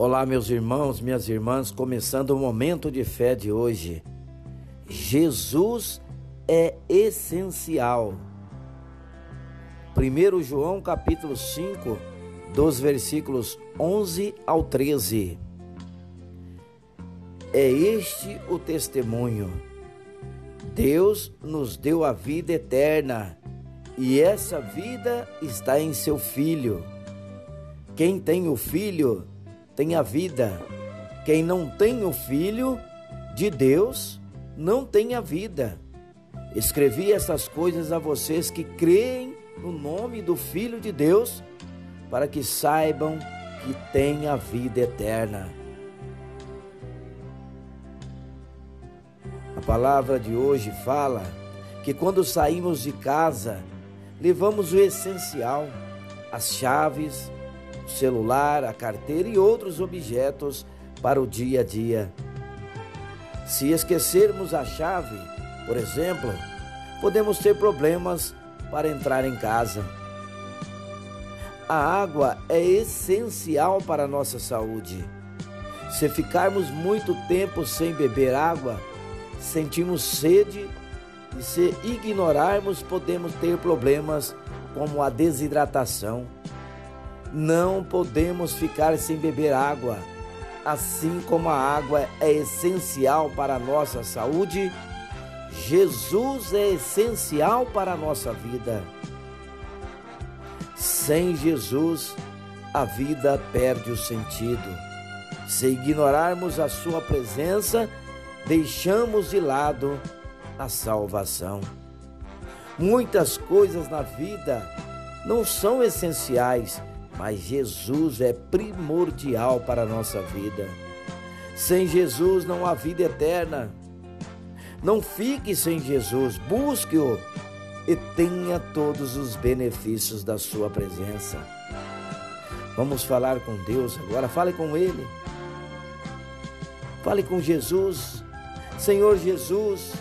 Olá, meus irmãos, minhas irmãs, começando o momento de fé de hoje. Jesus é essencial. 1 João capítulo 5, dos versículos 11 ao 13. É este o testemunho. Deus nos deu a vida eterna, e essa vida está em seu Filho. Quem tem o Filho tem a vida. Quem não tem o Filho de Deus não tem a vida. Escrevi essas coisas a vocês que creem no nome do Filho de Deus, para que saibam que têm a vida eterna. A palavra de hoje fala que quando saímos de casa, levamos o essencial, as chaves, o celular, a carteira e outros objetos para o dia a dia. Se esquecermos a chave, por exemplo, podemos ter problemas para entrar em casa. A água é essencial para a nossa saúde. Se ficarmos muito tempo sem beber água, sentimos sede e se ignorarmos, podemos ter problemas como a desidratação não podemos ficar sem beber água. Assim como a água é essencial para a nossa saúde, Jesus é essencial para a nossa vida. Sem Jesus, a vida perde o sentido. Se ignorarmos a Sua presença, deixamos de lado a salvação. Muitas coisas na vida não são essenciais mas Jesus é primordial para a nossa vida. Sem Jesus não há vida eterna. Não fique sem Jesus, busque-o e tenha todos os benefícios da sua presença. Vamos falar com Deus agora, fale com Ele. Fale com Jesus. Senhor Jesus,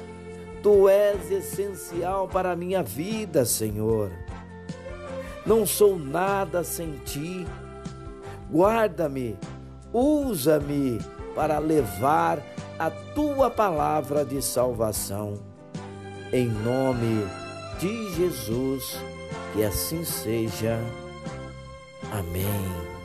Tu és essencial para a minha vida, Senhor. Não sou nada sem ti. Guarda-me, usa-me para levar a tua palavra de salvação. Em nome de Jesus, que assim seja. Amém.